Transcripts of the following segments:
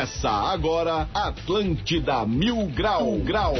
Começa agora Atlântida Mil Grau Grau.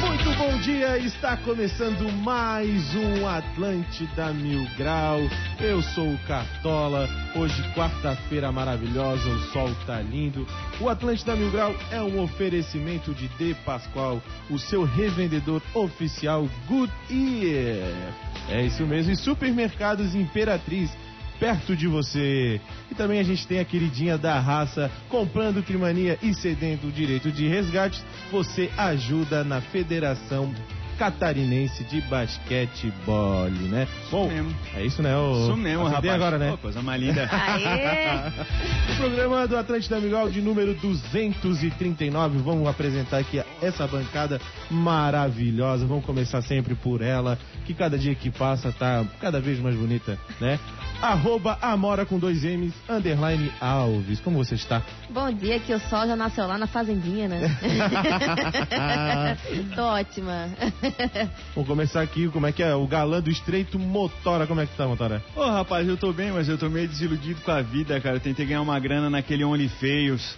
Muito bom dia, está começando mais um Atlântida Mil Grau. Eu sou o Cartola. Hoje, quarta-feira maravilhosa, o sol tá lindo. O Atlântida Mil Grau é um oferecimento de De Pascoal, o seu revendedor oficial Goodyear. É isso mesmo, e Supermercados Imperatriz perto de você. E também a gente tem a queridinha da raça, comprando Trimania e cedendo o direito de resgates, você ajuda na Federação Catarinense de Basquetebol, né? Bom, mesmo. é isso, né? O... Isso mesmo, Acertei rapaz. agora, né? Pô, coisa mais linda. Aê! O programa do Atlântida Miguel de número 239. Vamos apresentar aqui essa bancada maravilhosa. Vamos começar sempre por ela, que cada dia que passa tá cada vez mais bonita, né? Arroba Amora com dois M's, underline Alves. Como você está? Bom dia, que o sol já nasceu lá na fazendinha, né? Tô ótima. Vamos começar aqui, como é que é? O galã do estreito Motora, como é que tá, Motora? Ô, rapaz, eu tô bem, mas eu tô meio desiludido com a vida, cara. Eu tentei ganhar uma grana naquele OnlyFeios.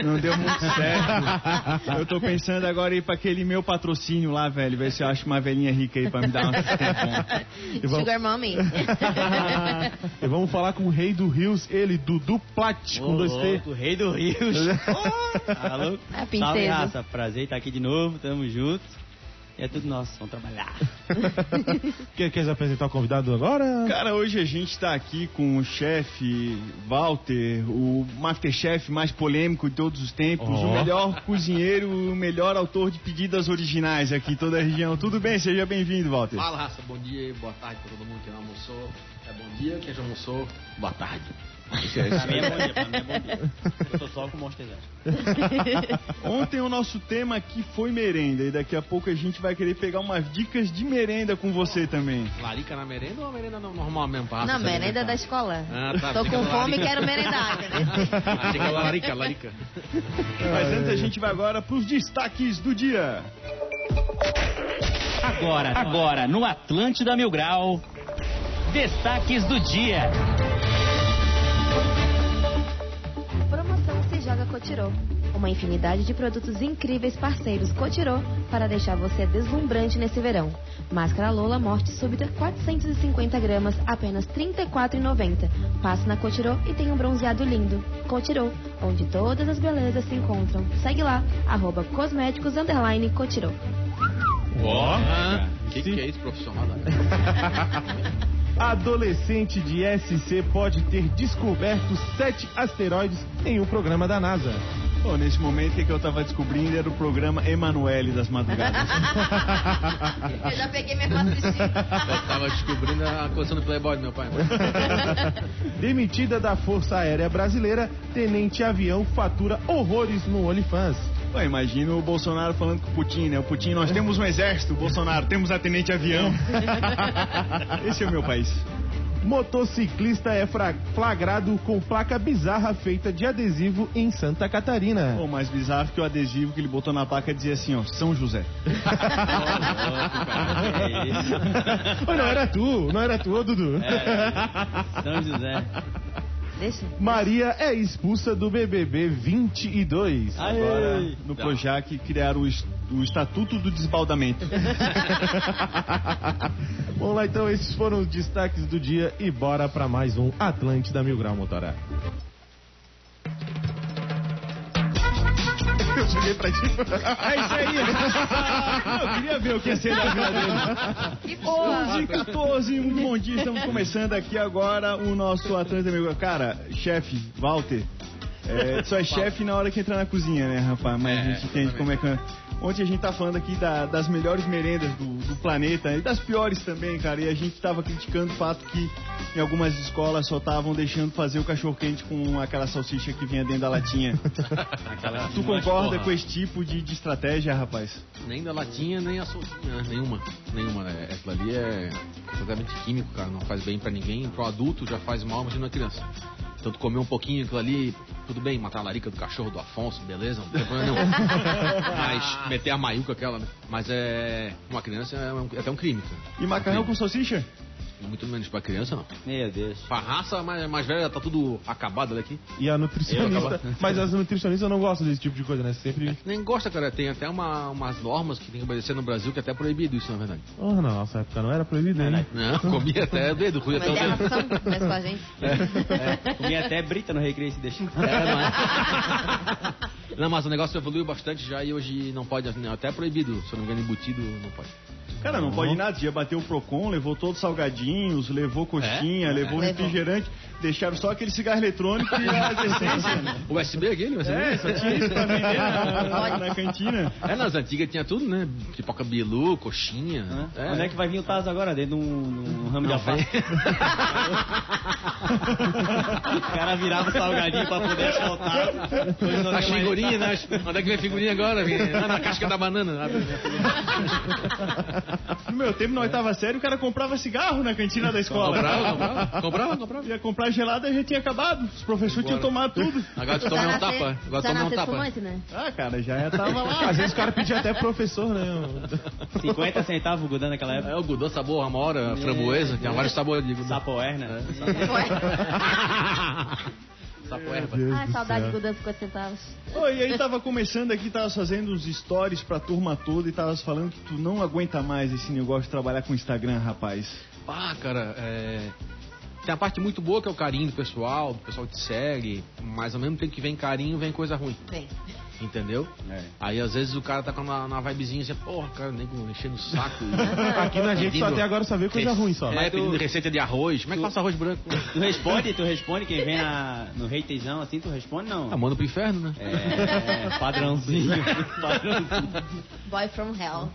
Não deu muito certo. Eu tô pensando agora em ir pra aquele meu patrocínio lá, velho. Ver se eu acho uma velhinha rica aí pra me dar um tempão. E vamos- Sugar Mommy. E vamos falar com o rei do Rios, ele, Dudu Plat, com dois T. O rei do Rios. Alô? A Salve, princesa. raça. Prazer estar aqui de novo. Tamo junto. É tudo nosso. Vamos trabalhar. Quer, quer apresentar o convidado agora? Cara, hoje a gente tá aqui com o chefe Walter, o Masterchef mais polêmico de todos os tempos, Ó. o melhor cozinheiro, o melhor autor de pedidas originais aqui em toda a região. Tudo bem? Seja bem-vindo, Walter. Fala, raça, bom dia e boa tarde pra todo mundo que não almoçou. É bom dia, quem já almoçou, boa tarde. Pra mim é bom dia, pra mim é bom dia. Eu tô só com Monster. Ontem o nosso tema aqui foi merenda e daqui a pouco a gente vai querer pegar umas dicas de merenda com você também. Larica na merenda ou a merenda no- normal mesmo? pra Não, merenda da escola. Ah, tá, Tô com fome e quero merendar, era larica, larica. Mas antes a gente vai agora pros destaques do dia. Agora, agora, no Atlântida Mil Grau, destaques do dia. Cotirô. Uma infinidade de produtos incríveis parceiros Cotirô para deixar você deslumbrante nesse verão. Máscara Lola Morte Súbita 450 gramas, apenas R$ 34,90. Passe na Cotirô e tenha um bronzeado lindo. Cotirô, onde todas as belezas se encontram. Segue lá, arroba cosméticos underline Cotirô. Ó. Ah, que que é isso, profissional? Adolescente de SC pode ter descoberto sete asteroides em um programa da NASA. Bom, nesse momento o que eu tava descobrindo era o programa Emanuele das Madrugadas. Eu já peguei minha matriz. Eu tava descobrindo a coleção do Playboy do meu pai. Demitida da Força Aérea Brasileira, Tenente Avião fatura horrores no OnlyFans. Pô, imagina o Bolsonaro falando com o Putin, né? O Putin, nós temos um exército, o Bolsonaro, temos a tenente avião. Esse é o meu país. Motociclista é flagrado com placa bizarra feita de adesivo em Santa Catarina. Pô, mais bizarro que o adesivo que ele botou na placa dizia assim, ó, São José. É isso. Ô, não era tu, não era tu, ô, Dudu. São José. Deixa. Maria é expulsa do BBB 22. Agora, Aê. no Projac, criaram o, es- o Estatuto do Desbaldamento. Vamos lá então, esses foram os destaques do dia e bora pra mais um Atlântida Mil Grau Motorá. Cheguei pra ti. É isso aí. Eu queria ver o que ia ser da vida dele. Que boa! 11 e 14, um bom dia. Estamos começando aqui agora o nosso Atlanta Amigo. Cara, chefe, Walter. É, só é chefe na hora que entra na cozinha, né, rapaz? Mas É, a gente entende como é que. Ontem a gente tá falando aqui da- das melhores merendas do, do planeta e das piores também, cara. E a gente tava criticando o fato que em algumas escolas só estavam deixando fazer o cachorro quente com aquela salsicha que vinha dentro da latinha. Tu Mas, concorda com esse tipo de, de estratégia, rapaz? Nem da latinha, nem a soltinha, né? nenhuma. Nenhuma, né? Aquilo ali é completamente químico, cara. Não faz bem pra ninguém. Pro adulto já faz mal, imagina uma criança. Então tu comer um pouquinho aquilo ali, tudo bem, matar a larica do cachorro do Afonso, beleza, não tem problema nenhum. Mas meter a maiuca aquela, né? Mas é. Uma criança é, um- é até um crime, cara. E macarrão com salsicha? Muito menos pra criança, não. Meu Deus. Pra raça mais, mais velha, tá tudo acabado aqui. E a nutricionista. Mas as nutricionistas não gostam desse tipo de coisa, né? Sempre. Nem gosta, cara. Tem até uma, umas normas que tem que obedecer no Brasil que é até proibido isso, na verdade. Oh, na nossa época não era proibido, hein? Não, comia até o dedo, comia até é o dedo. ração, mas com a gente. É, comia até brita no recreio se deixar. É, não, é? Não, mas o negócio evoluiu bastante já e hoje não pode, até é proibido, se eu não me engano, embutido, não pode. Cara, não pode nada. Já bateu o Procon, levou todos os salgadinhos, levou coxinha, levou Levou. refrigerante, deixaram só aquele cigarro eletrônico e as essências. USB aquele, USB? É, só tinha isso pra vender na, na- na cantina. É, nas antigas tinha tudo, né? Pipoca bilu, coxinha. Onde é que vai vir o Taz agora? Dentro de um, num ramo de alface. o cara virava o salgadinho pra poder achar o Taz. Tem figurinha, né? Onde é que vem a figurinha agora? Na casca da banana. No meu tempo, na oitava série, o cara comprava cigarro na cantina da escola. Comprava, comprava, comprava, comprava. Ia comprar gelada e já tinha acabado. Os professores tinham tomado tudo. Agora tu toma um tapa. Agora toma um tapa. né? Ah, cara, já tava lá. Às vezes o cara pedia até pro professor, né? 50 centavos o Gudã naquela É época. o Gudô sabor, amora, framboesa, tinha vários sabores de Gudô. Sapoer, né? Sapo erva. Do saudade de Gudan 50 centavos. Oi, e aí tava começando aqui, tava fazendo os stories pra turma toda e tava falando que tu não aguenta mais esse negócio de trabalhar com Instagram, rapaz. Ah, cara, é... Tem a parte muito boa que é o carinho do pessoal, do pessoal que te segue, mas ao mesmo tempo que vem carinho, vem coisa ruim, Bem, entendeu? É. Aí às vezes o cara tá com uma, uma vibezinha assim, porra, cara, nem enchendo o saco. Aqui na gente só até agora só vê coisa ruim só. É, pedindo receita de arroz. Como é que faça arroz branco? Tu responde, tu responde, quem vem na, no hatezão assim, tu responde não? Ah, manda pro inferno, né? É, padrãozinho. padrãozinho. boy from hell.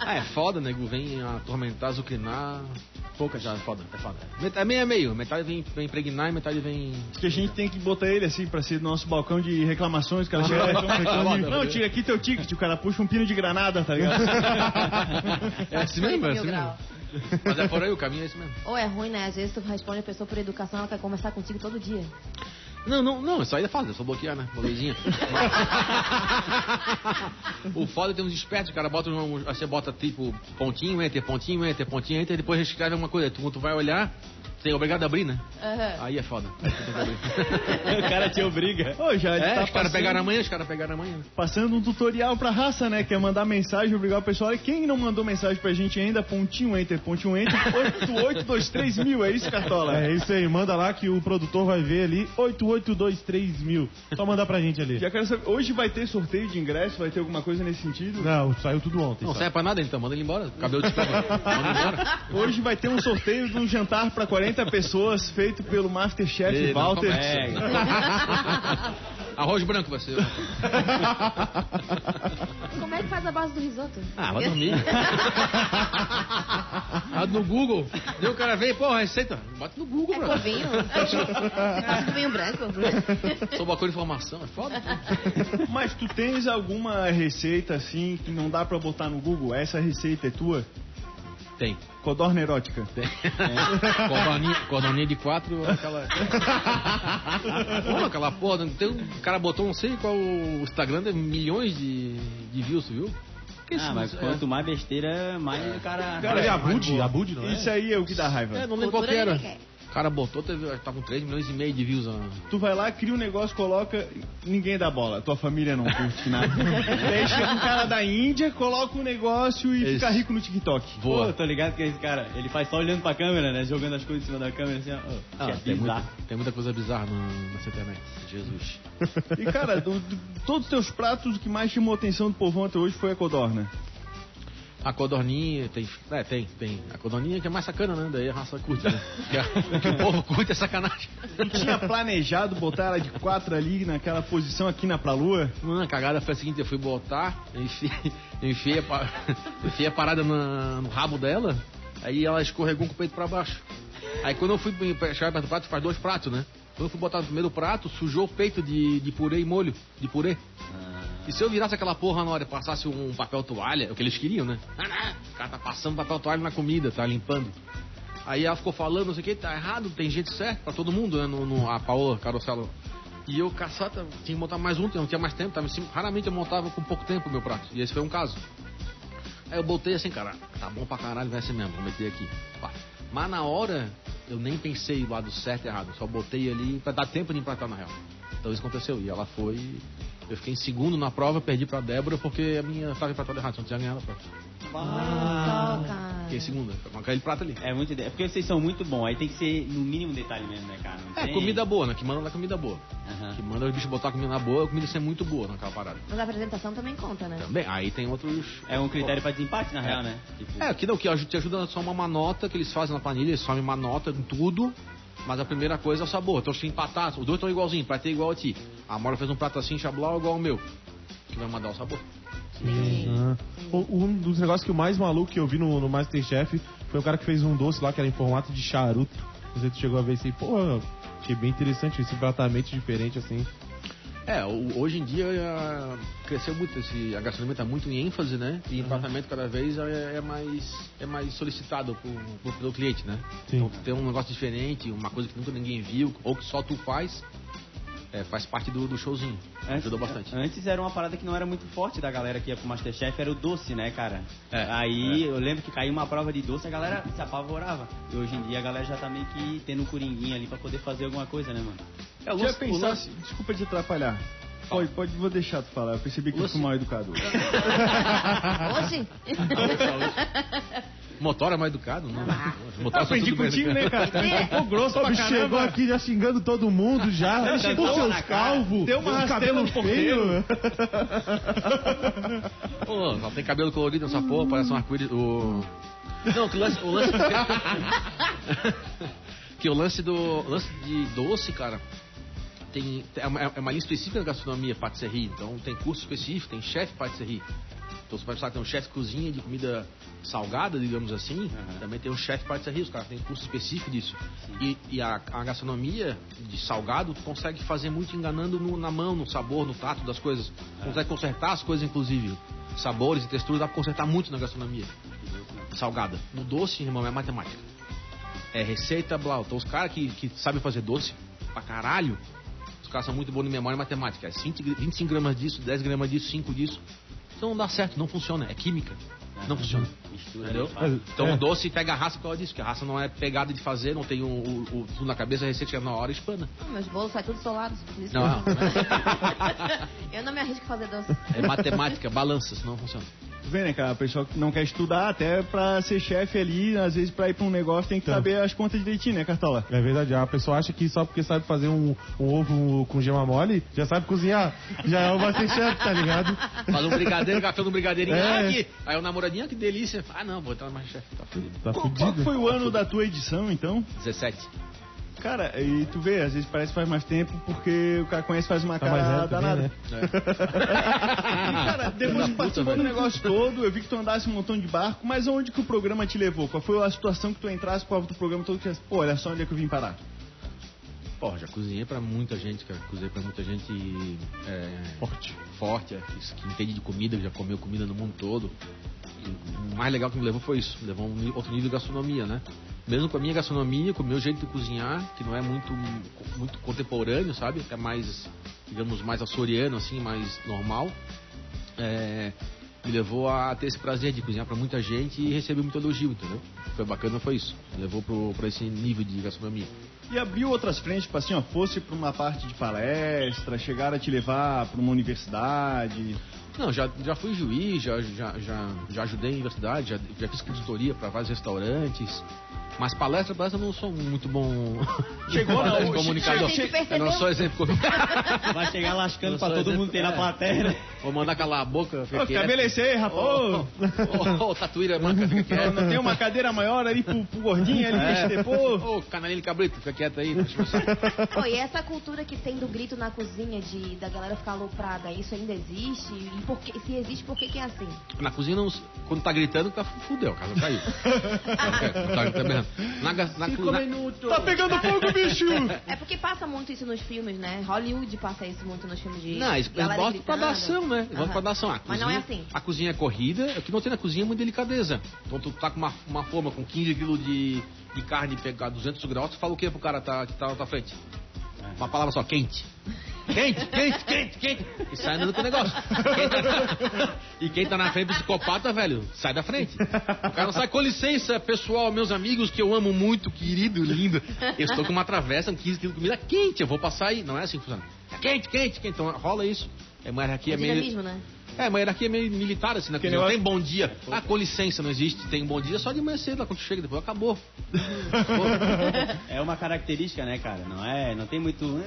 ah, é foda, nego. Vem atormentar, azucrinar. Pouca já, é foda, é foda. É meio a meio. Metade vem, vem impregnar e metade vem. Que a gente tem que botar ele assim pra ser nosso balcão de reclamações. Cara Não, tira aqui teu ticket. O cara puxa um pino de granada, tá ligado? É assim mesmo, é assim mesmo. Mas é por aí, o caminho é esse mesmo. Ou é ruim, né? Às vezes tu responde a pessoa por educação, ela quer conversar contigo todo dia. Não, não, não, isso aí é fácil, é só bloquear, né? Bloqueizinha. o foda é ter uns espertos, o cara bota um, aí você bota tipo pontinho, enter, pontinho, enter, pontinho, enter, depois escreve alguma coisa. Tu, tu vai olhar, é obrigado a abrir, né? Aí é foda. Tem o cara te obriga. Ô, já É, tá os caras pegaram amanhã, os caras pegaram amanhã. passando um tutorial pra raça, né? Que é mandar mensagem, obrigar o pessoal. E quem não mandou mensagem pra gente ainda, pontinho enter, pontinho enter, 8823 mil, é isso, Cartola? É isso aí, manda lá que o produtor vai ver ali 8823 mil. Só mandar pra gente ali. Já quero saber, hoje vai ter sorteio de ingresso? Vai ter alguma coisa nesse sentido? Não, saiu tudo ontem. Não serve pra nada então, manda ele embora. Cabelo de. Manda embora. Hoje vai ter um sorteio de um jantar pra 40 pessoas feito pelo Masterchef não Walter. É, Arroz branco vai ser. Como é que faz a base do risoto? Ah, vai dormir. Ah, no Google. E o cara vem, pô, receita. Bota no Google, É bro. com vinho? Faz com vinho branco? Sou bacana de informação, é foda. Mas tu tens alguma receita assim que não dá pra botar no Google? Essa receita é tua? Tem. Codorna erótica. Tem. Cordoninha, cordoninha de quatro, aquela. Pô, aquela porra, tem um o cara botou não sei qual o Instagram, milhões de, de views, viu? Ah, mas é, quanto mais besteira, mais o cara. Cara, é Abud, Abud, não é? Isso aí é o que dá raiva. é, não lembro qual que era. O cara botou, teve, tá com 3 milhões e meio de views. ó. Tu vai lá, cria um negócio, coloca, ninguém dá bola. Tua família não curte nada. Daí chega um cara da Índia, coloca um negócio e Isso. fica rico no TikTok. Pô, Boa. tô ligado que esse cara, ele faz só olhando pra câmera, né? Jogando as coisas em cima da câmera assim, ó. Ah, é tem, bizarro. muita, tem muita coisa bizarra no, nessa internet. Jesus. E cara, do- do- todos os teus pratos, o que mais chamou a atenção do povão até hoje foi a codorna. A codorninha, tem. É, tem, tem. A codorninha que é mais sacana, né? Daí a raça curte, né? Que o povo curte é sacanagem. Tu tinha planejado botar ela de quatro ali naquela posição aqui na pra lua? Mano, a cagada foi a seguinte, eu fui botar, enfiei, enfiei, a, enfiei a parada na- no rabo dela, aí ela escorregou com o peito pra baixo. Aí quando eu fui chegar perto do prato, faz dois pratos, né? Quando eu fui botar no primeiro prato, sujou o peito de, de purê e molho, de purê. E se eu virasse aquela porra na hora e passasse um papel toalha, é o que eles queriam, né? Ah, o cara tá passando papel toalha na comida, tá limpando. Aí ela ficou falando, não sei o que, tá errado, tem jeito certo pra todo mundo, né? No, no- a Paola Carosella. E eu, caçata, tinha que montar mais um, não tinha mais tempo, tava cima. Raramente eu montava com pouco tempo meu prato. E esse foi um caso. Aí eu botei assim, cara, tá bom pra caralho, vai ser mesmo, vou meter aqui. Mas na hora, eu nem pensei o lado certo e errado. Só botei ali pra dar tempo de empatar na real. Então isso aconteceu. E ela foi. Eu fiquei em segundo na prova, perdi pra Débora porque a minha estava empatada errado, senão tinha ganhado a prova. Cara. Fiquei em segunda, com aquele prato ali. É muito. É porque vocês são muito bons. Aí tem que ser no mínimo detalhe mesmo, né, cara? Não É, tem- comida boa, né? Que manda é comida boa. Aham. Que manda o bicho botar a comida na boa, a comida ser muito boa naquela parada. Mas a apresentação também conta, né? Também, aí tem outros. É um critério pra desempate, na real, né? Tipo, É, aqui não, que te ajuda só uma nota que eles fazem na planilha, eles somem uma nota em tudo, mas a primeira coisa é o sabor. Então se empatar, os dois estão igualzinhos, prato é igual a ti. A Mora fez um prato assim, chablau igual ao meu. Que vai mandar o sabor. O- Um dos negócios que o mais maluco que eu vi no, no Masterchef foi o cara que fez um doce lá que era em formato de charuto. Tu chegou a ver aí. Pô, achei bem interessante esse tratamento diferente assim. É, hoje em dia ah, cresceu muito, esse, a gastronomia está muito em ênfase, né? E o tratamento cada vez é, é mais, é mais solicitado por, por- pelo cliente, né? Sim. Então ter um negócio diferente, uma coisa que nunca ninguém viu, ou que só tu faz, é, faz parte do, do showzinho. Ajudou bastante. Antes era uma parada que não era muito forte da galera que ia pro Masterchef, era o doce, né, cara? É, Aí eu lembro que caiu uma prova de doce, a galera se apavorava. E hoje em dia a galera já tá meio que tendo um coringuinho ali pra poder fazer alguma coisa, né, mano? É, Já pensasse, desculpa te atrapalhar. Pode, pode, vou deixar tu falar. Eu percebi que eu Lance- fui mal educado. Hoje? Motor é mais educado? Não. Motor Aprendi contigo, né, cara? É. Ficou grosso O pra bicho chegou caramba. aqui já xingando todo mundo já. Deu Por uma seus calvos, Deu uma cabelo feio. Pô, só tem cabelo colorido nessa porra, parece um arco-íris. O... Não, que o lance. O lance... que o lance do. o lance de doce, cara. Tem, é, uma, é uma linha específica da gastronomia, patisserie. Então tem curso específico, tem chefe patisserie. Então você vai precisar ter um chefe cozinha de comida salgada, digamos assim. Também tem um chefe patisserie, os caras têm curso específico disso. E, e a, a gastronomia de salgado consegue fazer muito enganando no- na mão, no sabor, no tato das coisas. Consegue consertar as coisas, inclusive. Sabores e texturas dá pra consertar muito na gastronomia. Salgada. No doce, irmão, é matemática. É receita, blá. Então os caras que, que sabem fazer doce pra caralho, caras são muito bons em memória e matemática. É 20 gra- 25 gramas disso, 10 gramas disso, 5 disso. Então não dá certo, não funciona. É química. Não funciona. Mistura Entendeu? Então É. o doce pega a raça por causa disso, que a raça não é pegada de fazer, não tem o, o, o- tudo na cabeça, a receita chega na hora e espana. Meus bolos saem tudo solados. isso Não, que eu- não. Eu não me arrisco a fazer doce. É matemática, balança, senão não funciona. Tu vê, né, cara? A pessoa que não quer estudar, até pra ser chefe ali, às vezes pra ir pra um negócio tem que Então. saber as contas direitinho, né, Cartola? É verdade, a pessoa acha que só porque sabe fazer um, um ovo com gema mole, já sabe cozinhar. Já é o Masterchef, tá ligado? Faz um brigadeiro, café um brigadeirinho É. aqui. Aí o namoradinho, ah, que delícia. Ah, não, vou entrar no mais chefe. Tá fudido. Tá Qual, qual foi o ano da tua edição, então? 17. Cara, e tu vê, às vezes parece que faz mais tempo porque o cara conhece faz uma Tá cara danada. também, né? E, cara, depois de participar do negócio todo, eu vi que tu andasse um montão de barco, mas onde que o programa te levou? Qual foi a situação que tu entrasse pro do programa todo que pô, olha só onde é que eu vim parar? Pô, já cozinhei pra muita gente, cara. Cozinhei pra muita gente é, Forte. forte, é, que, que entende de comida, que já comeu comida no mundo todo. O mais legal que me levou foi isso. Me levou um outro nível de gastronomia, né? Mesmo com a minha gastronomia, com o meu jeito de cozinhar, que não é muito, muito contemporâneo, sabe? É mais, digamos, mais açoriano, assim, mais normal. É, me levou a ter esse prazer de cozinhar pra muita gente e receber muito elogio, entendeu? Foi bacana, foi isso. Me levou pro, pra esse nível de gastronomia. E abriu outras frentes, tipo assim, ó, fosse pra uma parte de palestra, chegar a te levar pra uma universidade. Não, já, já fui juiz, já, já, já, já ajudei em universidade, já, já fiz consultoria para vários restaurantes. Mas palestra, palestra eu não sou muito bom. Chegou, não, de comunicador. percebeu. Eu não sou exemplo comunicador. Vai chegar lascando pra todo exemplo- mundo ter na é. plateia, né? Vou mandar calar a boca. fica Ô, quieto. Cabelecer, rapaz. Ô, Ô, ô, tatuíra, manca, fica não, quieto. não tem uma cadeira maior ali pro, pro gordinho ali, É. deixa depois. Ô, canalinho cabrito, fica quieto aí. deixa eu pensar. Pô, e essa cultura que tem do grito na cozinha, de da galera ficar aloprada, isso ainda existe? E por que, se existe, por que, que é assim? Na cozinha, não, quando tá gritando, tá fudeu, a casa caiu. tá, tá berrando. Na, na, Cinco na, minutos. Tá pegando fogo, bicho! É porque passa muito isso nos filmes, né? Hollywood passa isso muito nos filmes de. Não, eles galera botam pra dar ação, né? Eles botam pra dar ação. A Mas não é cozinha- assim. A cozinha é corrida, o que não tem na cozinha é muita delicadeza. Então tu tá com uma, uma forma com 15 quilos de, de carne pegar 200 graus, tu fala o que pro cara tá, que tá na tua frente? Uma palavra só, quente. Quente, quente, quente, quente. E sai andando com o negócio. Quem tá- E quem tá na frente, psicopata, velho, sai da frente. O cara não sai, com licença, pessoal, meus amigos, que eu amo muito, querido, lindo. Eu estou com uma travessa, 15 quilos de comida quente, eu vou passar aí. Não é assim que funciona. É quente, quente, quente. Então rola isso. É uma hierarquia É meio. dinamismo, né? É, uma hierarquia meio militar, assim, na Que. Não tem bom dia. Ah, com licença, não existe. Tem bom dia só de manhã cedo, lá quando chega, depois acabou. É uma característica, né, cara? Não é, não tem muito.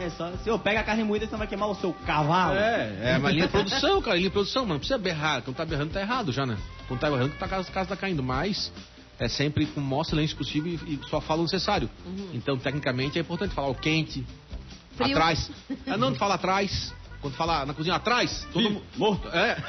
É, é só. Se eu pego a carne moída, você não vai queimar o seu cavalo. É, é uma linha de produção, cara, linha de produção, mas não precisa berrar. Quando tá berrando, tá errado já, né? Quando tá berrando, tá, a casa, casa tá caindo. Mas é sempre com o maior silêncio possível e, só fala o necessário. Então, tecnicamente, é importante falar o quente, Frio. atrás. É, não, fala atrás. Quando fala na cozinha atrás, todo mundo. Morto. É.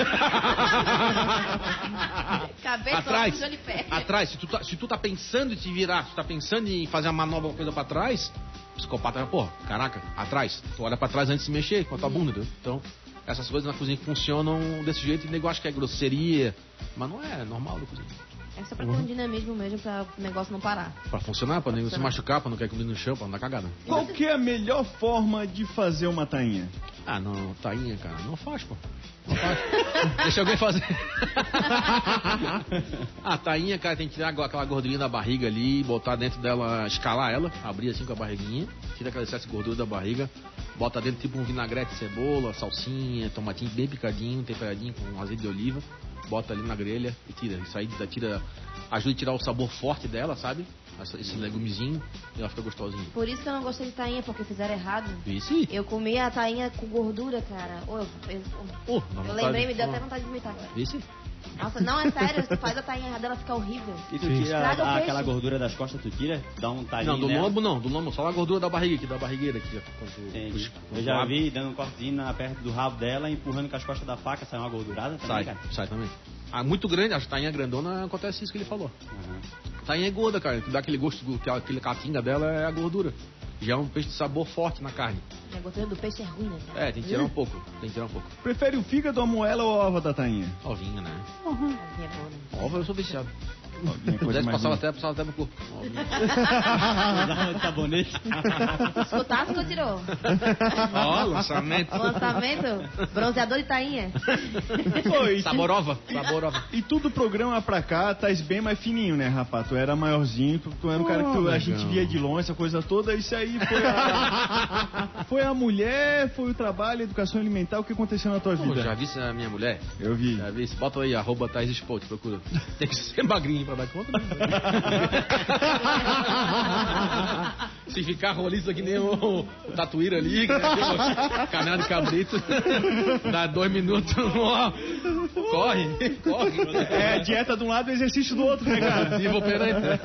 Cabeça atrás. de Johnny Pé. Atrás. Se tu, tá, se tu tá pensando em te virar, se tu tá pensando em fazer uma manobra uma coisa pra trás, o psicopata vai, pô, caraca, atrás. Tu olha pra trás antes de se mexer com a tua bunda, entendeu? Então, essas coisas na cozinha que funcionam desse jeito, e o nego acha que é grosseria, mas não é, é normal da cozinha. É só pra ter um dinamismo mesmo, pra o negócio não parar. Pra funcionar, pra nego se funcionar. machucar, pra não cair comida no chão, pra não dar cagada. Qual que é a melhor forma de fazer uma tainha? Ah, não, tainha, cara, não faz, pô. Não faz. Deixa alguém fazer. a tainha, cara, tem que tirar aquela gordurinha da barriga ali, botar dentro dela, escalar ela, abrir assim com a barriguinha, tira aquela excesso de gordura da barriga, bota dentro tipo um vinagrete de cebola, salsinha, tomatinho bem picadinho, temperadinho com azeite de oliva, bota ali na grelha e tira. Isso aí tira, ajuda a tirar o sabor forte dela, sabe? Essa- Esse legumezinho, e ela fica gostosinha. Por isso que eu não gostei de tainha, porque fizeram errado. Isso aí. Eu comi a tainha com gordura, cara. Ô, eu, dá eu vontade- lembrei, me deu até vontade de vomitar. Isso aí. Nossa, não, é sério, você faz a tainha errada, ela fica horrível. E tu Sim. tira a- aquela gordura das costas, tu tira, dá um talinho Não, do nela. lombo não, do lombo só a gordura da barriga aqui, da barrigueira aqui. Quando quando Eu já vi dando um cortezinho na, perto do rabo dela, empurrando com as costas da faca, sai uma gordurada também, Sai, cara. sai também. Ah, muito grande, a tainha grandona, acontece isso que ele falou. Aham. Tainha é gorda, cara, dá aquele gosto, que aquele catinga dela é a gordura. Já é um peixe de sabor forte na carne. A gordura do peixe é ruim, né? cara? É, tem que tirar um pouco, tem que tirar um pouco. Prefere o fígado, a moela ou a ova da tainha? Ovinha, né? Ovinha é boa, né? Ova eu sou viciado. Se coisa mais passava até, passava até no. Usava sabonete. Escutasse que tirou. Ó, lançamento. Lançamento, bronzeador de tainha. Oi, Saborova, saborova. E tudo programa pra cá, tá bem mais fininho, né, rapaz? Tu era maiorzinho, tu, tu era um cara que tu- a gente via de longe, essa coisa toda. Isso aí foi a, foi a mulher, foi o trabalho, a educação alimentar, o que aconteceu na tua Pô, vida? já vi a minha mulher? Eu vi. Já vi? Bota aí, arroba Thais Sport, procura. Tem que ser magrinho pra dar conta. né? Se ficar roliço que nem o, o tatuíra ali, que nem aquele canal de cabrito, dá dois minutos, ó, corre, corre. É, dieta de um lado e exercício do outro, né, cara? Vivo operante. né?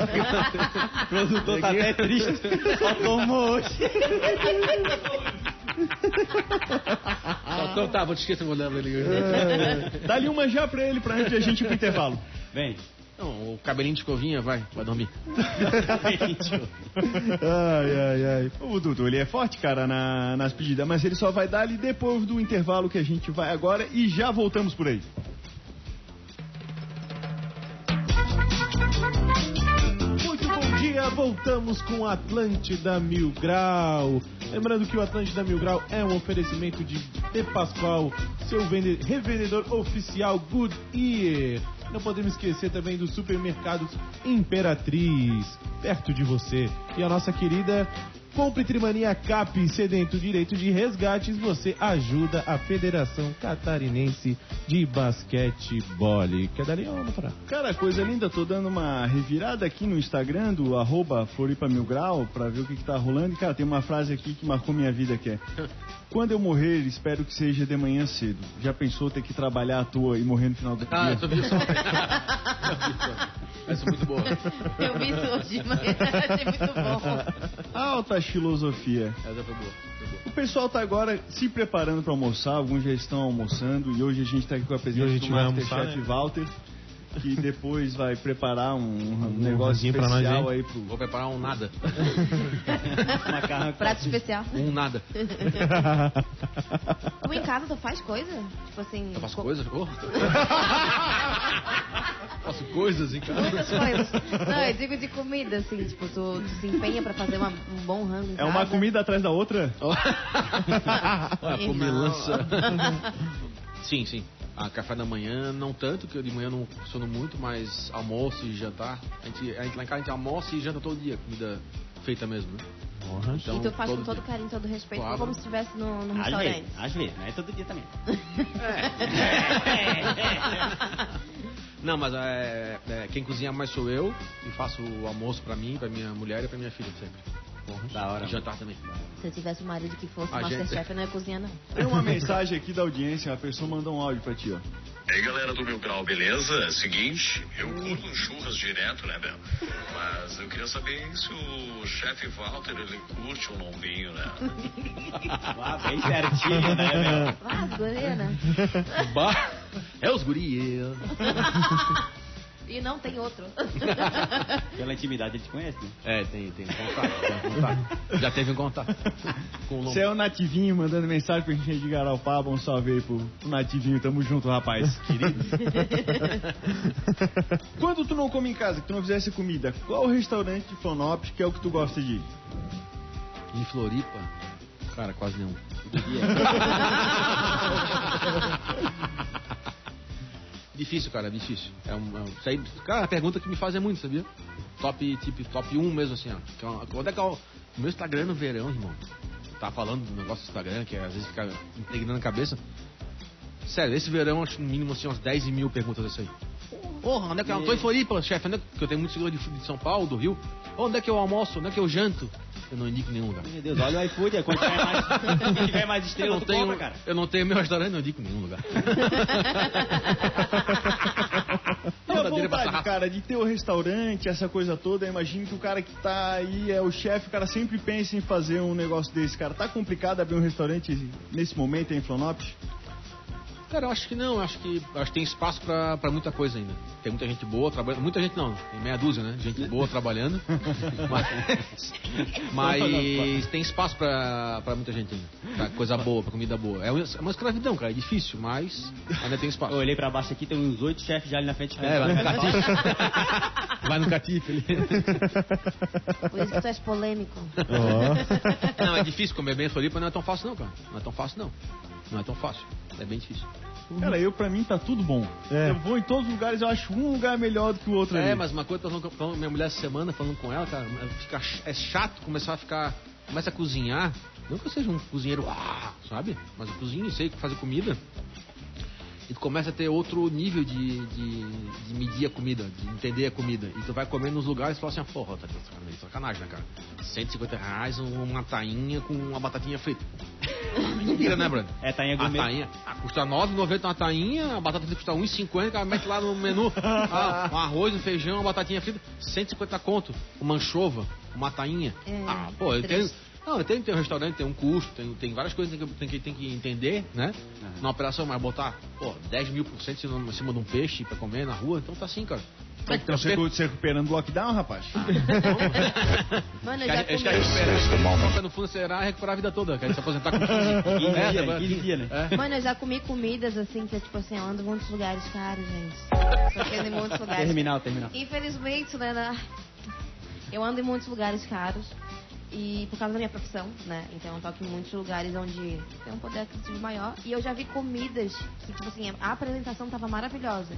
O produtor tá até triste. Só tomou hoje. Então tá, vou te esquecer, vou dar pra ele. Dá-lhe uma já pra ele, pra de a gente ir pro intervalo. Vem. Não, o cabelinho de escovinha, vai, vai dormir. Ai, ai, ai. O Dudu, ele é forte, cara, na- nas pedidas, mas ele só vai dar ali depois do intervalo que a gente vai agora e já voltamos por aí. Muito bom dia, voltamos com Atlântida Mil Grau. Lembrando que o Atlântida Mil Grau é um oferecimento de De Pascoal, seu vende- revendedor oficial Goodyear. Não podemos esquecer também dos supermercados Imperatriz, perto de você. E a nossa querida Compre Trimania Cap, sedento direito de resgates, você ajuda a Federação Catarinense de Basquetebol. Quer dar ali, ô, motorá? Cara, coisa linda, tô dando uma revirada aqui no Instagram do arroba Floripa Mil Grau pra ver o que, que tá rolando. E, cara, tem uma frase aqui que marcou minha vida que é Quando eu morrer, espero que seja de manhã cedo. Já pensou ter que trabalhar à toa e morrer no final do Ah, eu dia? tô Essa é muito boa. Eu vi isso hoje, mas achei muito bom. Alta filosofia. Essa foi boa. O pessoal tá agora se preparando para almoçar, alguns já estão almoçando e hoje a gente tá aqui com a presença do Masterchef né? Walter. Que depois vai preparar um, um pra nós especial aí. aí pro. Vou preparar um nada. Macarrão Prato especial. Um nada. Tu em casa, tu faz coisa? Tipo assim... Eu faço co- coisas? Oh. faço coisas em casa. Muitas coisas. Não, eu digo de comida, assim, tipo, tu, tu se empenha pra fazer uma- um bom rango É uma comida atrás da outra? Olha, comilança. sim, sim. A café da manhã, não tanto, que eu de manhã não funciono muito, mas almoço e jantar. A gente, a gente lá em casa a gente almoça e janta todo dia, comida feita mesmo, né? Porra. Então, e tu faz com todo todo dia. carinho, todo respeito, Claro. como se estivesse no, no Às restaurante. vezes, às vezes, não é todo dia também. Não, mas é, é, quem cozinha mais sou eu e faço o almoço pra mim, pra minha mulher e pra minha filha sempre. Da hora. E jantar também. Se eu tivesse um marido que fosse A gente- Masterchef, eu não ia cozinhar, não. Tem uma mensagem aqui da audiência, uma pessoa mandou um áudio pra ti, ó. E aí galera do Mil Grau, beleza? Seguinte, eu curto churras direto, né, Bel? Mas eu queria saber se o chefe Walter ele curte um lombinho, né? Ah, bem certinho, né, meu? Ah, né? Bah, é os guri. E não tem outro. Pela intimidade ele te conhece, né? É, tem, tem contato, tem contato. Já teve um contato com o Você é o Nativinho mandando mensagem pra gente de Garopaba. Um salve aí pro, pro Nativinho. Tamo junto, rapaz. Querido. Quando tu não come em casa, que tu não fizesse comida, qual restaurante de Florianópolis que é o que tu gosta de ir? Em Floripa, cara, quase nenhum. Difícil, cara, difícil. É uma, isso aí, cara, a pergunta que me fazem muito, sabia? Top, tipo, top 1 mesmo, assim, ó. É Quando é que é o meu Instagram no verão, irmão? Tá falando do negócio do Instagram, que às vezes fica impregnando a cabeça. Sério, esse verão, acho no mínimo, assim, umas 10 mil perguntas aí. Porra, onde é que eu tô em Floripa, chefe? Onde é que porque eu tenho muito seguro de, de São Paulo, do Rio? Onde é que eu almoço? Onde é que eu janto? Eu não indico nenhum lugar. Meu Deus, olha o iFood, é quando tiver mais, tiver mais Eu estrela, não, tu tenho, compra, cara. eu não tenho meu restaurante, não indico nenhum lugar. E a vontade, cara, de ter o restaurante, essa coisa toda, imagino que o cara que tá aí é o chefe, o cara sempre pensa em fazer um negócio desse, cara. Tá complicado abrir um restaurante nesse momento em Florianópolis? Cara, eu acho que não, acho que, acho que tem espaço pra, pra muita coisa ainda. Tem muita gente boa trabalhando, muita gente não, tem meia dúzia, né? Gente boa trabalhando. mas, mas tem espaço pra, pra muita gente ainda. Pra coisa boa, pra comida boa. É uma, é uma escravidão, cara, é difícil, mas ainda tem espaço. Eu olhei pra baixo aqui, tem uns oito chefes já ali na frente. É, vai no catife. vai no catife ali. Por isso que tu és polêmico. Não, é difícil comer bem em Floripa, não é tão fácil não, cara. Não é tão fácil não. Não é tão fácil. É bem difícil. Cara, eu pra mim tá tudo bom. É. Eu vou em todos os lugares, eu acho um lugar melhor do que o outro É, ali. mas uma coisa, eu tô falando com minha mulher essa semana, falando com ela, cara, fica, é chato começar a ficar. Começa a cozinhar. Não que eu seja um cozinheiro, ah, sabe? Mas eu cozinho e sei fazer comida. E tu começa a ter outro nível de, de, de medir a comida, de entender a comida. E tu vai comer nos lugares e fala assim, ah, porra, tá sacanagem, né, cara? 150 reais uma tainha com uma batatinha frita. Mentira, né, Bruno? É, tainha A gourmet. tainha. Ah, custa R$ 9,90 uma tainha, a batata frita custa R$ 1,50, o cara mete lá no menu. Ah, um arroz, um feijão, uma batatinha frita, 150 conto. Uma anchova, uma tainha. É, ah, pô, eu tenho. Não, tem que ter um restaurante, tem um custo, tem, tem várias coisas que tem que, tem que entender, né? Na operação, mas botar, pô, 10 mil por cento em cima- em cima de um peixe pra comer na rua, então tá assim, cara. Então você se recuperando do lockdown, rapaz? Mano, eu Acho já que a no fundo será recuperar a vida toda, quer se aposentar com 15 15 dias, agora 15 dias, né? É. Mano, eu já comi comidas assim, que é tipo assim, eu ando em muitos lugares caros, gente. Só que ando em muitos lugares. Terminal, terminal. Infelizmente, né, na- eu ando em muitos lugares caros. E por causa da minha profissão, né? Então eu toco em muitos lugares onde tem um poder aquisitivo maior. E eu já vi comidas que, tipo assim, a apresentação tava maravilhosa.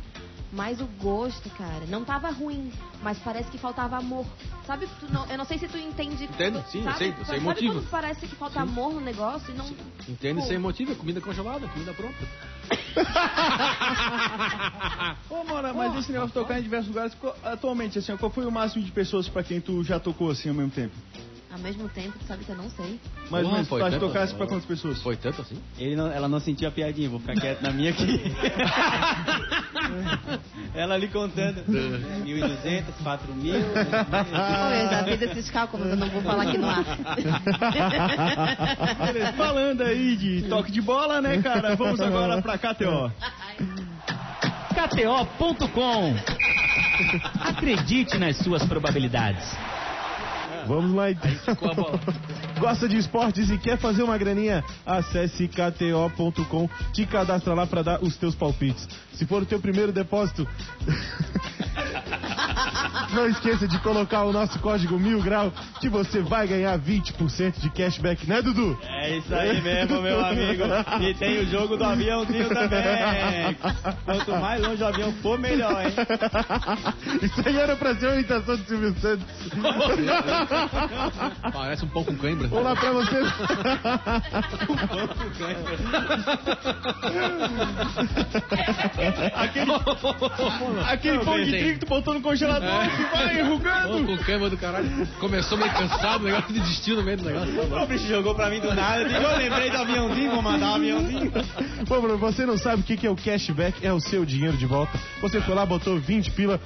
Mas o gosto, cara, não tava ruim. Mas parece que faltava amor. Sabe? tu não- eu não sei se tu entende. Entendo, sim, sabe, sei, sabe motivo. quando parece que falta amor no negócio e não. Entende Pô, sem motivo, é comida congelada, comida pronta. Ô, Mora, mas esse negócio de tocar em diversos lugares, atualmente, assim, qual foi o máximo de pessoas pra quem tu já tocou assim ao mesmo tempo? Ao mesmo tempo, tu sabe que eu não sei. Pô, menos, foi tu acha que tanto? tocasse pra quantas pessoas? Foi tanto assim? Ele não- ela não sentiu a piadinha, vou ficar quieto na minha aqui. ela ali contando. 1.200, 4.000. Pô, eu já vi desses cálculos, eu não vou falar aqui no ar. Beleza, falando aí de toque de bola, né, cara? Vamos agora pra KTO. KTO.com. Acredite nas suas probabilidades. Vamos lá então. Gosta de esportes e quer fazer uma graninha? Acesse kto.com, te cadastra lá para dar os teus palpites. Se for o teu primeiro depósito, não esqueça de colocar o nosso código mil grau que você vai ganhar 20% de cashback, né, Dudu? É isso aí mesmo, meu amigo. E tem o jogo do aviãozinho também. Quanto mais longe o avião for, melhor, hein? Isso aí era pra ser uma imitação de Silvio Santos. Parece um pão com cãibra. Vamos lá pra você. Aquele pão de trigo que tu botou no congelador que vai Pão enrugando. com cãibra do caralho. Começou meio cansado, o negócio desistiu no meio do negócio. O bicho jogou pra mim do nada. Eu digo, eu lembrei do aviãozinho, vou mandar o aviãozinho. Bom, Bruno, você não sabe o que que é o cashback, é o seu dinheiro de volta. Você foi lá, botou 20 pila,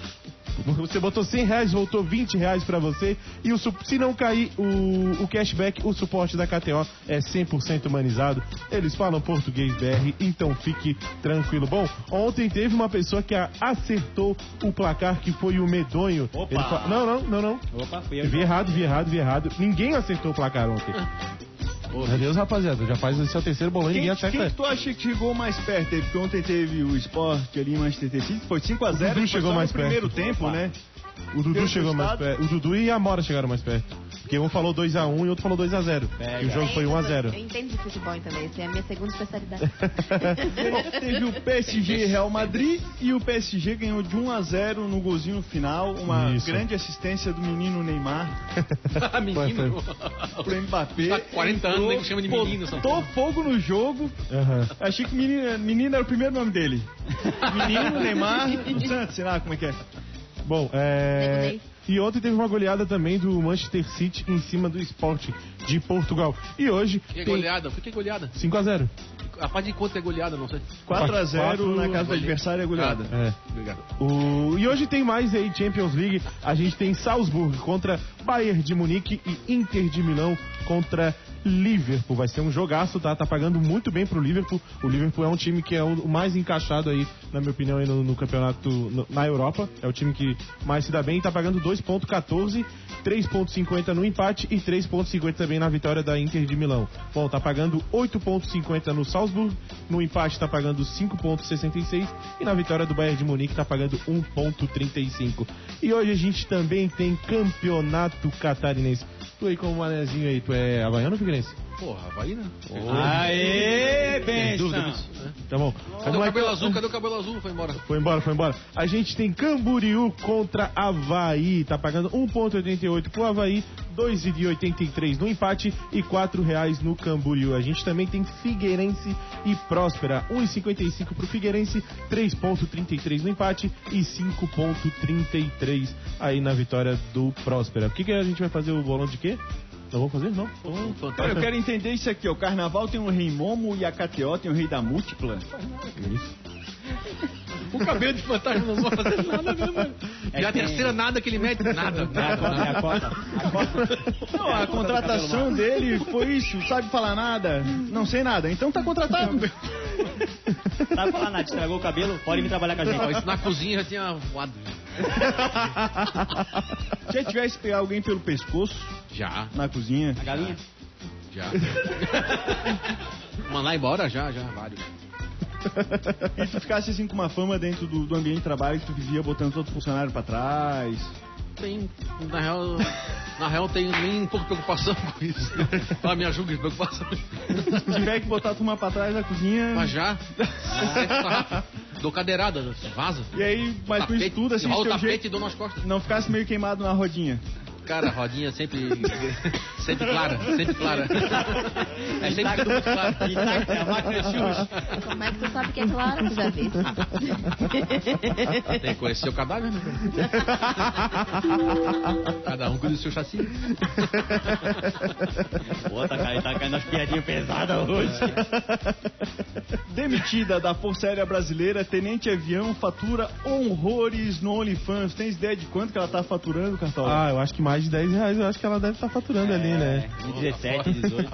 você botou 100 reais, voltou 20 reais pra você. E o, se não cair o, o cashback, o suporte da KTO é 100% humanizado. Eles falam português BR, então fique tranquilo. Bom, ontem teve uma pessoa que acertou o placar, que foi o medonho. Opa! Ele fa- Não, não, não, não. Opa, fui eu. Vi errado, vi errado, vi errado. Ninguém acertou o placar ontem. Meu Deus, rapaziada, já faz esse o terceiro bolão e Quem, ninguém quem acerta. que tu acha que chegou mais perto? Porque ontem teve o esporte ali em Manchester City, foi 5x0. Dudu foi chegou mais no perto. primeiro tempo, né? O Dudu chegou mais perto. O Dudu e a Mora chegaram mais perto. Porque um falou 2x1 e outro falou 2x0. E o jogo foi Eu 1x0. entendo de futebol também, essa é a minha segunda especialidade. Teve o PSG Real Madrid e o PSG ganhou de 1 a 0 no golzinho final, uma Isso. grande assistência do menino Neymar Menino. pro Mbappé. Tá 40 anos, nego chama de menino, São Botou fogo no jogo. Aham. Achei que menino, menino era o primeiro nome dele. Menino, Neymar, Santos, sei lá como é que é. Bom, é. E ontem teve uma goleada também do Manchester City em cima do Sport de Portugal. E hoje Que é tem goleada? Por que goleada? 5x0. A parte de quanto é goleada, não sei. 4 a 0 Quatro- na casa do adversário é goleada. É. Obrigado. O... E hoje tem mais aí Champions League. A gente tem Salzburg contra Bayern de Munique e Inter de Milão contra Liverpool. Vai ser um jogaço, tá? Tá pagando muito bem pro Liverpool. O Liverpool é um time que é o mais encaixado aí, na minha opinião, aí no, no campeonato no- na Europa. É o time que mais se dá bem. Tá pagando 2.14, 3.50 no empate e 3.50 também na vitória da Inter de Milão. Bom, tá pagando 8.50 no Salzburg, no empate tá pagando 5.66 e na vitória do Bayern de Munique tá pagando 1.35. E hoje a gente também tem campeonato catarinense. Tu aí como manezinho aí, tu é havaiano ou figueirense? Porra, vai, né? Aê, Tem dúvida benção. Tá bom. Cadê Vamos o lá, cabelo então. azul? Cadê o cabelo azul? Foi embora. Foi embora, foi embora. A gente tem Camboriú contra Havaí. Tá pagando 1,88 pro Havaí, 2,83 no empate e 4 reais no Camboriú. A gente também tem Figueirense e Próspera. 1,55 pro Figueirense, 3,33 no empate e 5,33 aí na vitória do Próspera. O que, que a gente vai fazer o bolão de quê? Não vamos fazer? Não? Então, Cara, eu quero entender isso aqui, ó. O carnaval tem o rei Momo e a KTO tem o rei da múltipla. isso. O cabelo de fantasma não vai fazer nada mesmo. mano. É Já a terceira nada que ele mete, nada. A cota, é a cota. A cota. Não, a contratação dele foi isso, sabe falar nada? Não sei nada, então tá contratado. Sabe falar nada, estragou o cabelo? Pode vir trabalhar com a gente. Isso na cozinha já tinha voado. Já tivesse pegar alguém pelo pescoço Já, na cozinha. A galinha? já. Mandar embora? Já, já, vários. E tu ficasse assim com uma fama dentro do, do ambiente de trabalho que tu vivia botando todo funcionário pra trás. Tem, na real, na real tem nem um pouco de preocupação com isso. Ah, me ajuda de preocupação. Se tiver que botar a turma pra trás da cozinha. Mas já. Dou cadeirada, vaza. E aí, mas com isso tudo, assim, rola o teu tapete jeito, e dou nas costas. não ficasse meio queimado na rodinha. Cara, a rodinha sempre. sempre clara, sempre clara. É sempre tudo muito claro. Intacta, a máquina de churros. Como é que tu sabe que é claro? Tu já viu? Tem que conhecer o cadáver, né? Cada um cuida do seu chassi. Pô, tá caindo, tá caindo as piadinhas pesadas hoje. Demitida da Força Aérea Brasileira, Tenente Avião fatura horrores no OnlyFans. Tens ideia de quanto que ela tá faturando, Cartola? Ah, eu acho que mais mais de 10 reais eu acho que ela deve estar faturando ali, né? De 17, 18.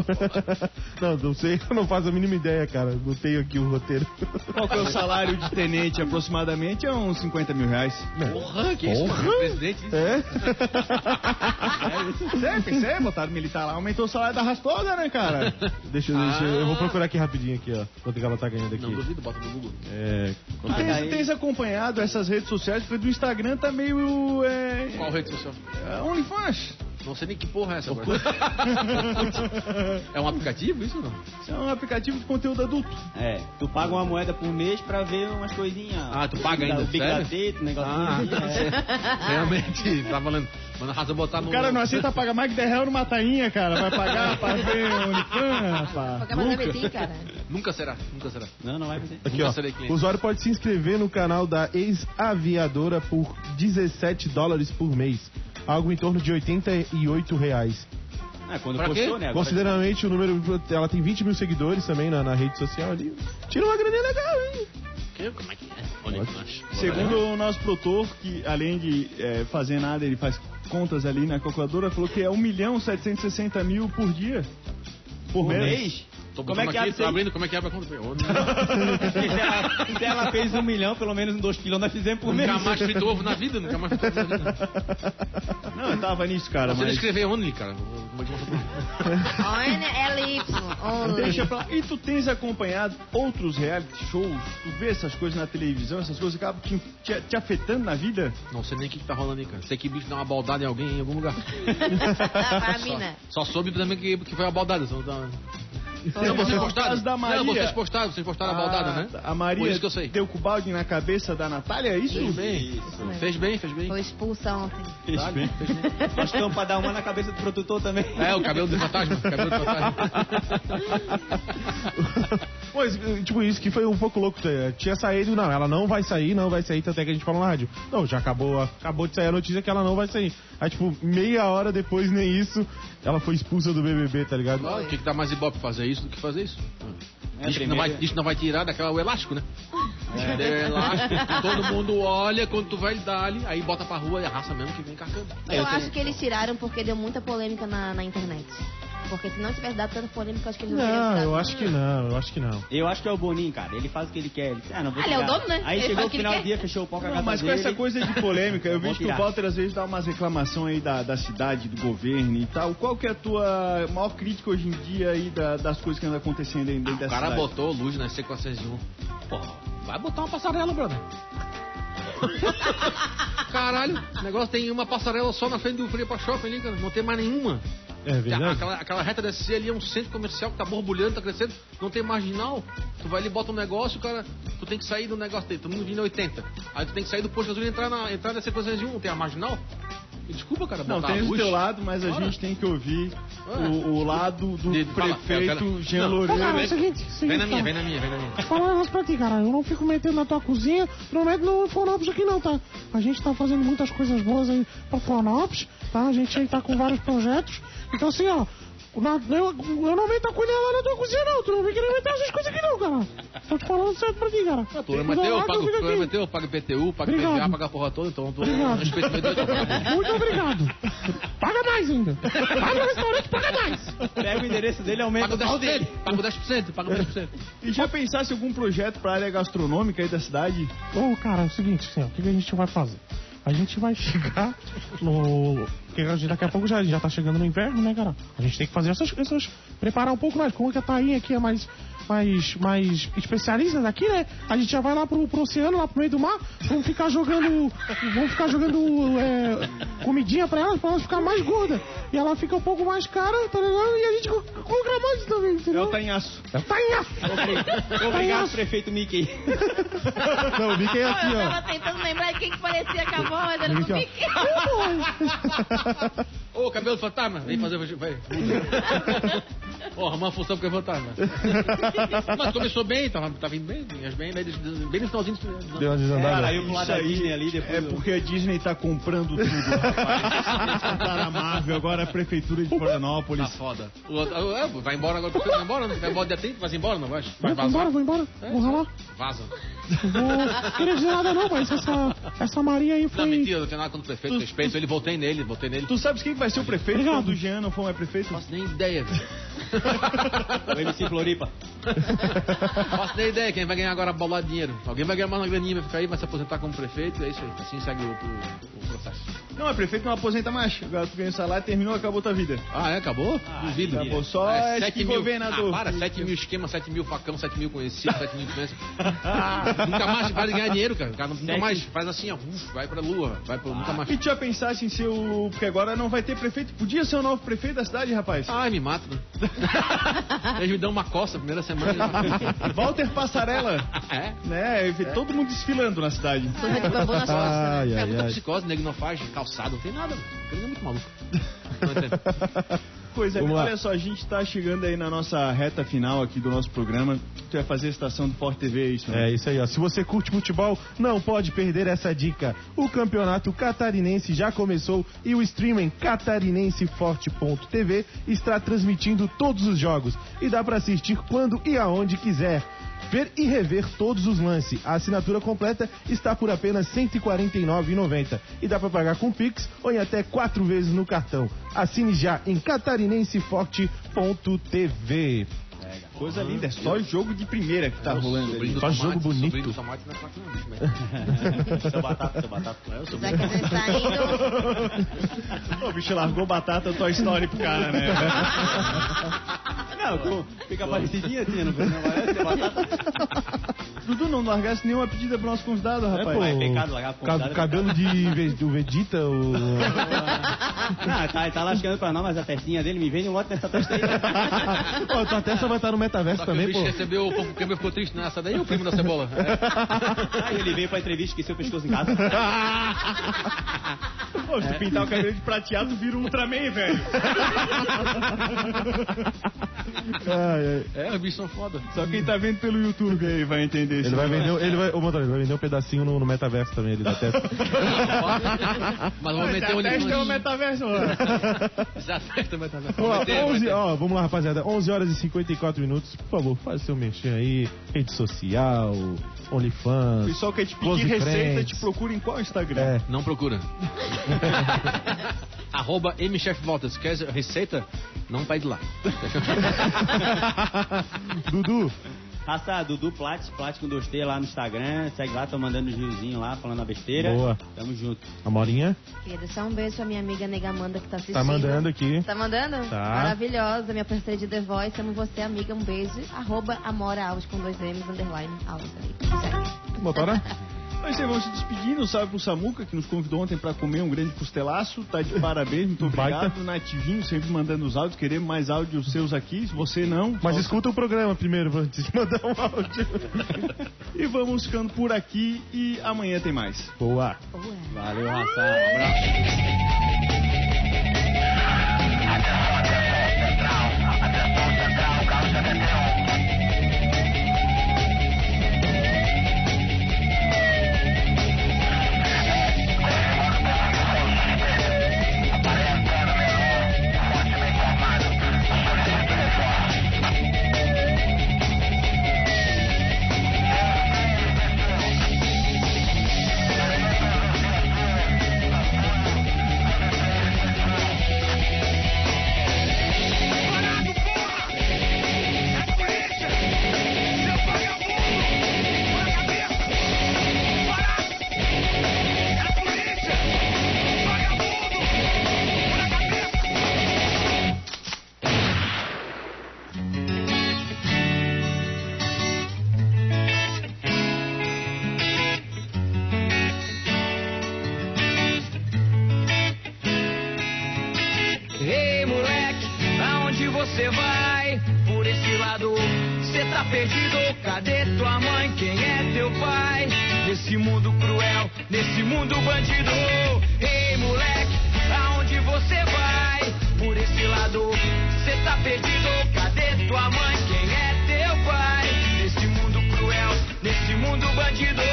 não, não sei, eu não faço a mínima ideia, cara. Botei aqui o roteiro. Qual que é o salário de tenente aproximadamente? É uns 50 mil reais. Porra, que isso, Porra. Presidente. É? É, pensei, botaram militar lá, aumentou o salário da rastosa, né, cara? Deixa, eu- deixa eu eu vou procurar aqui rapidinho aqui, ó. Quanto que ela tá ganhando aqui. Não duvido, bota no Google. É. Tu tens, tens acompanhado essas redes sociais, porque do Instagram tá meio. É, Qual rede social? é, OnlyFans. Não sei nem que porra é essa agora. é um aplicativo isso ou não? Isso é um aplicativo de conteúdo adulto. É, tu paga uma moeda por mês pra ver umas coisinhas. Ah, tu paga ainda, Big sério? Gatete, negócio Ah, assim. é. realmente, tá falando. Manda razão botar no. O cara não aceita pagar mais que 10 reais numa tainha, cara. Vai pagar pra ver OnlyFans, rapaz. Mais cara. Nunca será, nunca será. Não, não vai fazer. Aqui, Nunca ó. serei cliente. O usuário pode se inscrever no canal da ex-aviadora por 17 dólares por mês. Algo em torno de 88 reais. Ah, quando Pra postou, quê? né? Consideramente o número. Ela tem 20 mil seguidores também na, na rede social ali. Tira uma graninha legal, hein? Que? Como é que é? Olha que nós. Segundo o nosso produtor, que além de é, fazer nada, ele faz contas ali na calculadora, falou que é 1 milhão 760 mil por dia. Por, Por mês. mês? Tô Como é que aqui, aí? abrindo, como é que abre a conta? Se, ela, fez um milhão, pelo menos dois quilos nós fizemos por mês. Nunca mais frito ovo na vida, nunca mais frito ovo na vida. Não, eu tava nisso, cara, Você mas... escrever only, cara. Como é ONLY. Only. Deixa pra lá. E tu tens acompanhado outros reality shows? Tu vê essas coisas na televisão, essas coisas acabam te, te, te afetando na vida? Não sei nem o que, que tá rolando aí, cara. Sei que bicho dá uma baldada em alguém em algum lugar. Pra mina. Só soube também que, que foi a baldada. Só. Foi Não, vocês postaram. da Não, Maria. vocês postaram, vocês postaram a baldada, né? A Maria Por isso que eu sei. deu com o balde na cabeça da Natália, é isso? Fez bem. Fez bem, fez bem. Foi expulsa ontem. Fez bem. Nós estamos pra dar uma na cabeça do produtor também. É, o cabelo do fantasma. o Cabelo do fantasma. Pois, tipo, isso que foi um pouco louco. tá? Tinha saído, não, ela não vai sair, não vai sair, até que a gente falou na rádio. Não, já acabou, acabou de sair a notícia que ela não vai sair. Aí, tipo, meia hora depois, nem isso, ela foi expulsa do BBB, tá ligado? O que, que dá mais ibope fazer isso do que fazer isso? É, diz, que não vai, diz que não vai tirar daquela o elástico, né? É. elástico, todo mundo olha, quando tu vai dar ali, aí bota pra rua e a raça mesmo que vem carcando. Eu acho que eles tiraram porque deu muita polêmica na, na internet. Porque se não tivesse dado tanta polêmica, eu acho que eles não Não, eu acho que não, eu acho que não. Eu acho que é o Boninho, cara. Ele faz o que ele quer. Ele, ah, não vou Ah, ele é o dono, né? Aí Ele chegou o o que ele final do dia, fechou o pau com a Não, mas com dele. essa coisa de polêmica, eu vejo que o. Walter às vezes dá umas reclamações aí da, da cidade, do governo e tal. Qual que é a tua maior crítica hoje em dia aí da- das coisas que andam acontecendo aí dentro O dessa cara cidade? botou luz na C401. Pô, vai botar uma passarela, brother. Caralho, o negócio tem uma passarela só na frente do Freia Shopping ali, cara. Não tem mais nenhuma. É verdade? Aquela, aquela reta desse ali é um centro comercial que tá borbulhando, tá crescendo, não tem marginal. Tu vai ali, bota um negócio, cara, tu tem que sair do negócio dele, todo mundo vindo 80. Aí tu tem que sair do posto de gasolina e entrar na, entrar na C401, não tem a marginal. Desculpa, cara, Não, tem o teu lado, mas a Ora. gente tem que ouvir Ora. o, o lado do De- fala, prefeito quero- Jean Não, Loureiro. Cara, é o Vem- seguinte, Vem seguinte, na minha, tá? vem na minha, vem na minha. Falar um negócio pra ti, cara. Eu não fico metendo na tua cozinha, não meto no Florianópolis aqui não, tá? A gente tá fazendo muitas coisas boas aí pra Florianópolis, tá? A gente aí tá com vários projetos. Então assim, ó, na- eu, eu não meto a colher lá na tua cozinha não, tu não vem querer meter essas coisas aqui não, cara. Tô te falando certo pra ti, cara. O problema é teu, eu pago, o problema é teu, eu pago IPTU, pago Obrigado. PVA, pago a porra toda, então tu Obrigado. meu Deus. Muito obrigado. Paga mais ainda. Vai no restaurante, paga mais. Pega o endereço dele aumenta Pago o pau 10%, dele. pago 10%, pago 10%. E já pensasse em algum projeto pra área gastronômica aí da cidade? Ô, cara, é o seguinte, assim, ó, o que a gente vai fazer? A gente vai chegar no. Porque daqui a pouco já, já tá chegando no inverno, né, cara? A gente tem que fazer essas coisas, preparar um pouco mais. Como que a Tainha aqui é mais, mais, mais especialista daqui, né? A gente já vai lá pro, pro oceano, lá pro meio do mar, vamos ficar jogando. Vamos ficar jogando é, comidinha pra elas, pra elas ficar mais gordas. E ela fica um pouco mais cara, tá ligado? E a gente compra mais também, É entendeu? o Tanhaço. É o Tainhaço! Obrigado, prefeito Mickey. Não, o Mickey é assim, eu ó. tava tentando lembrar de quem que parecia com a voz, era Aqui, ó. Mickey. Ô, cabelo fantasma, vem fazer, vai. Ó, arrumar uma função porque eu vou estar, né? Mas começou bem, tava, tava indo bem, vinhas bem, bem, bem no finalzinho do Deu uma desandada. Cara, aí pro lado Isso da Disney ali, depois. É eu- porque a Disney tá comprando tudo, rapaz. Compraram a Marvel, agora a Prefeitura de Tá Florianópolis. foda. O outro- é, vai embora agora, vai embora, não vai embora dia 30, vai embora, não vai? Vai Vou embora, vou embora. Vou ralar. Vaza. Vou querer dizer nada não, mas essa, essa Maria aí Não, foi... mentira, não tinha nada contra o prefeito, respeito ele, votei nele, votei nele. Tu sabes quem vai ser o prefeito Obrigado. quando o Jean não for mais prefeito? Não faço nem ideia, velho. O MC Floripa. Não faço nem ideia quem vai ganhar agora a bola de dinheiro. Alguém vai ganhar mais uma graninha, vai ficar aí, vai se aposentar como prefeito, é isso aí. Assim segue o, o- o processo. Não, é prefeito não aposenta mais. Agora tu ganha o salário, terminou, acabou tua vida. Ah, é? Acabou? Duvido. acabou. Só é sete tipo mil. governador. Ah, para, 7 mil esquema, 7 mil facão, 7 mil conhecido, 7 mil influência. nunca mais vai ganhar dinheiro, cara. O cara nunca mais faz assim, ó, uf, vai pra lua, vai pro nunca mais. E tu já pensasse em ser o. Porque agora não vai ter prefeito. Podia ser o novo prefeito da cidade, rapaz. Ai, me mata, né? Eles me dão uma coça a primeira semana. Walter Passarela. é? Né? vê Todo mundo desfilando na cidade. Bambu nas costas, né? Ai, É ai, muita psicose, nego não faz calçado, não tem nada. Ele é muito maluco. Não entendo. Pois é, olha só, a gente tá chegando aí na nossa reta final aqui do nosso programa. Tu vai fazer a estação do Forte TV, é isso, né? É isso aí, ó. Se você curte futebol, não pode perder essa dica. O campeonato catarinense já começou e o streaming catarinenseforte.tv está transmitindo todos os jogos e dá para assistir quando e aonde quiser. Ver e rever todos os lances. A assinatura completa está por apenas R$ 149,90 e dá para pagar com Pix ou em até quatro vezes no cartão. Assine já em catarinenseforte.tv. Coisa linda, é só jogo de primeira que tá rolando ali. Faz tomate, jogo bonito. Tomate não é fraco não, bicho, mas- Seu batata, seu batata. É o Já sobrinho. que a gente tá indo. O bicho largou batata Toy Story pro cara, né? Não, com- fica parecidinha assim, não não vai ser batata. Dudu, não largasse nenhuma pedida pro nosso convidado, É, rapaz. pô, é pecado largar pro convidado, é cabelo de, do Vegeta, o... Não, tá, tá lascando pra nós, mas a testinha dele me vende um lote nessa testa aí. Pô, tua testa vai estar no metaverso Só que o também, bicho pô. recebeu o câmbio ficou triste nessa daí, o primo da cebola. É. Aí ele veio pra entrevista, esqueceu o pescoço em casa. Pô, se tu pintar o cabelo de prateado, vira um Ultraman, velho. Ai, ai. É, os bichos são foda. Só quem tá vendo pelo YouTube aí vai entender Ele isso. vai vender, ele vai, ô, motorista, ele vai vender um pedacinho no, no metaverso também ali da testa. Mas vamos meter um é o metaverso, mano. Já testa, mas tá Ó, Vai ter, vai 11, ter. ó, vamos lá, rapaziada. 11 horas e 54 minutos. Por favor, faz seu mexer aí. Rede social, O OnlyFans. pessoal quer te Close pedir receita, te procura em qual Instagram? É. Não procura. Arroba mchefvoltas. Quer receita? Não pede lá. Dudu, Raça Dudu Plat, Plat com 2T lá no Instagram. Segue lá, tô mandando os riozinhos lá, falando a besteira. Boa. Tamo junto. Amorinha, Queria deixar um beijo pra minha amiga Negamanda que tá assistindo. tá mandando aqui. Tá mandando? Tá. Maravilhosa, minha parceira de The Voice. Amo você, amiga. Um beijo. Arroba Amora Alves com dois M's, underline Alves aí. Segue. Motora? Mas aí, vamos se despedindo. Salve pro Samuca, que nos convidou ontem pra comer um grande costelaço. Tá de parabéns, muito obrigado. Nativinho, sempre mandando os áudios. Queremos mais áudios seus aqui. Se você não. Mas só- escuta o programa primeiro antes de mandar um áudio. E vamos ficando por aqui. E amanhã tem mais. Boa. Valeu, Raça. Um abraço. bandido. Ei, moleque, aonde você vai? Por esse lado, cê tá perdido. Cadê tua mãe? Quem é teu pai? Nesse mundo cruel, nesse mundo bandido.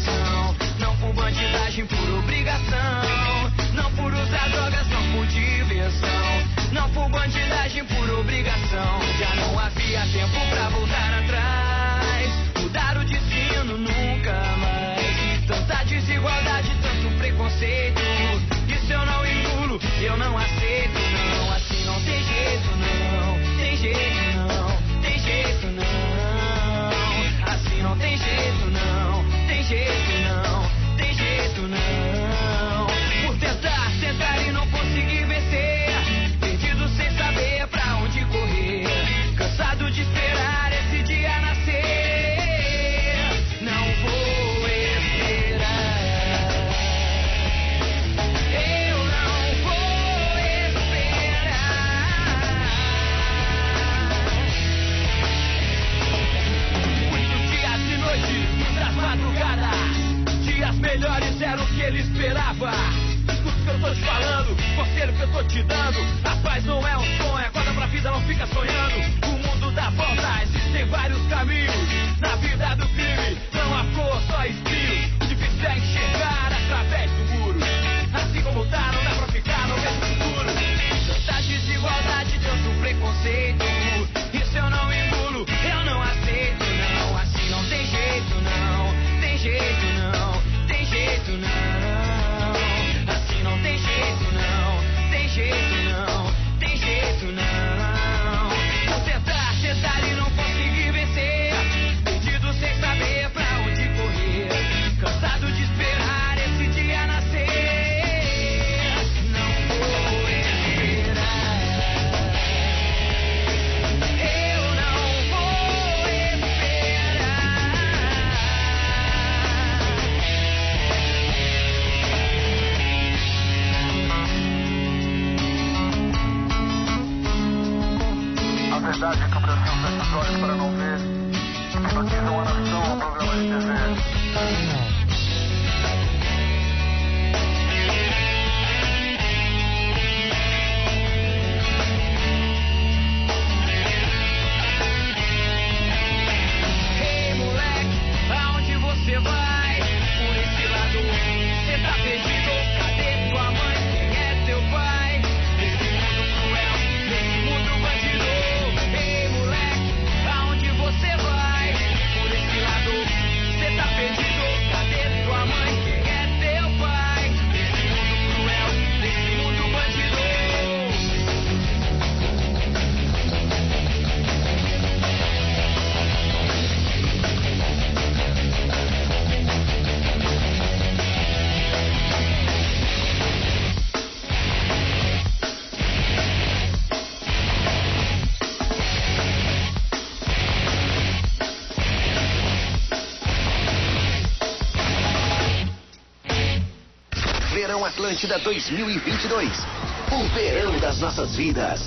coração. Não por bandidagem, por obrigação. Não por usar drogas, não por diversão. Não por bandidagem, os olhos é para não ver. Aqui não era o programa é de TV. Atlântida 2022. O verão das nossas vidas.